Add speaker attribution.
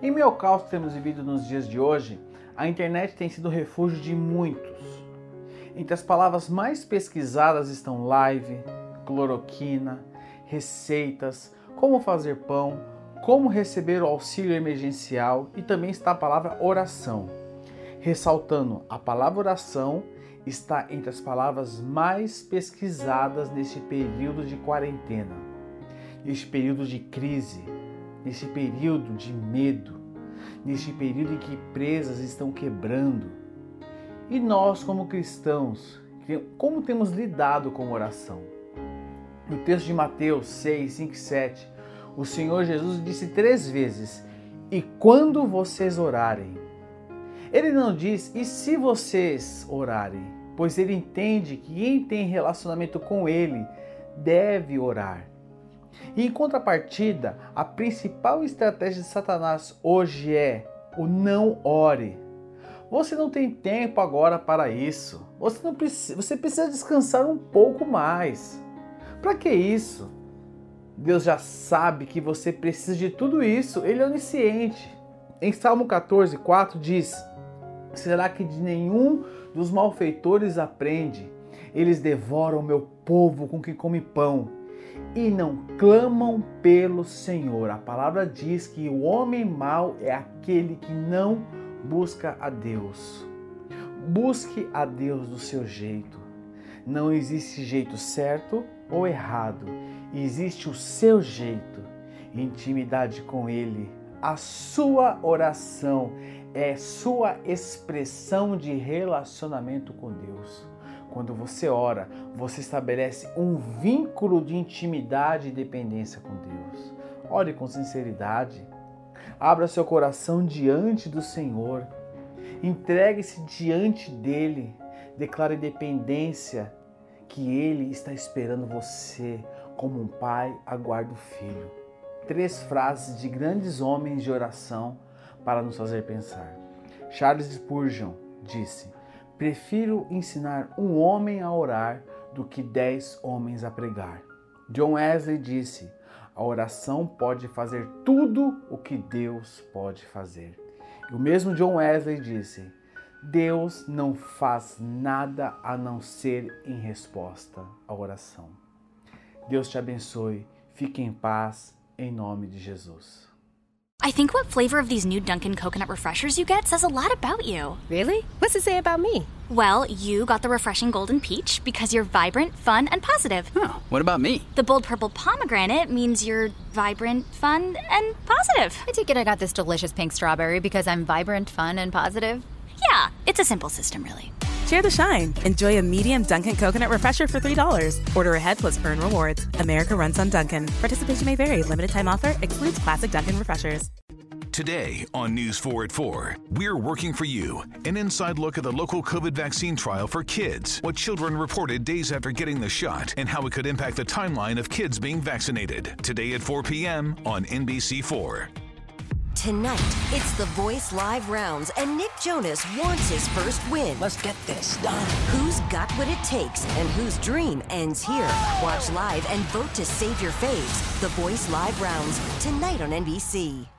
Speaker 1: Em meio ao caos que temos vivido nos dias de hoje, a internet tem sido refúgio de muitos. Entre as palavras mais pesquisadas estão live, cloroquina, receitas, como fazer pão, como receber o auxílio emergencial e também está a palavra oração. Ressaltando, a palavra oração está entre as palavras mais pesquisadas neste período de quarentena, neste período de crise, nesse período de medo, neste período em que empresas estão quebrando. E nós, como cristãos, como temos lidado com oração? No texto de Mateus 6, 5 e 7, o Senhor Jesus disse três vezes: E quando vocês orarem? Ele não diz: E se vocês orarem? Pois ele entende que quem tem relacionamento com ele deve orar. E em contrapartida, a principal estratégia de Satanás hoje é o não ore. Você não tem tempo agora para isso. Você não precisa, você precisa descansar um pouco mais. Para que isso? Deus já sabe que você precisa de tudo isso. Ele é onisciente. Em Salmo 14, 4 diz: Será que de nenhum dos malfeitores aprende? Eles devoram meu povo com que come pão e não clamam pelo Senhor. A palavra diz que o homem mau é aquele que não busca a Deus. Busque a Deus do seu jeito. Não existe jeito certo ou errado, existe o seu jeito. Intimidade com Ele. A sua oração é sua expressão de relacionamento com Deus. Quando você ora, você estabelece um vínculo de intimidade e dependência com Deus. Ore com sinceridade. Abra seu coração diante do Senhor. Entregue-se diante dele. Declare dependência que ele está esperando você como um pai aguarda o filho. Três frases de grandes homens de oração para nos fazer pensar. Charles Spurgeon disse: Prefiro ensinar um homem a orar do que dez homens a pregar. John Wesley disse: A oração pode fazer tudo o que Deus pode fazer. E o mesmo John Wesley disse: Deus não faz nada a não ser em resposta à oração. Deus te abençoe. Fique em paz, em nome de Jesus.
Speaker 2: I think what flavor of these new Dunkin' coconut refreshers you get says a lot about you.
Speaker 3: Really? What's it say about me?
Speaker 2: Well, you got the refreshing golden peach because you're vibrant, fun, and positive.
Speaker 4: Oh, what about me?
Speaker 2: The bold purple pomegranate means you're vibrant, fun, and positive.
Speaker 3: I take it I got this delicious pink strawberry because I'm vibrant, fun, and positive.
Speaker 2: Yeah, it's a simple system, really.
Speaker 5: Share the shine. Enjoy a medium Dunkin' coconut refresher for $3. Order ahead plus earn rewards. America runs on Dunkin'. Participation may vary. Limited time offer excludes classic Dunkin' refreshers.
Speaker 6: Today on News 4 at 4, we're working for you. An inside look at the local COVID vaccine trial for kids, what children reported days after getting the shot, and how it could impact the timeline of kids being vaccinated. Today at 4 p.m. on NBC4.
Speaker 7: Tonight, it's the Voice Live rounds, and Nick Jonas wants his first win.
Speaker 8: Let's get this done.
Speaker 7: Who's got what it takes and whose dream ends here? Watch live and vote to save your faves. The Voice Live rounds, tonight on NBC.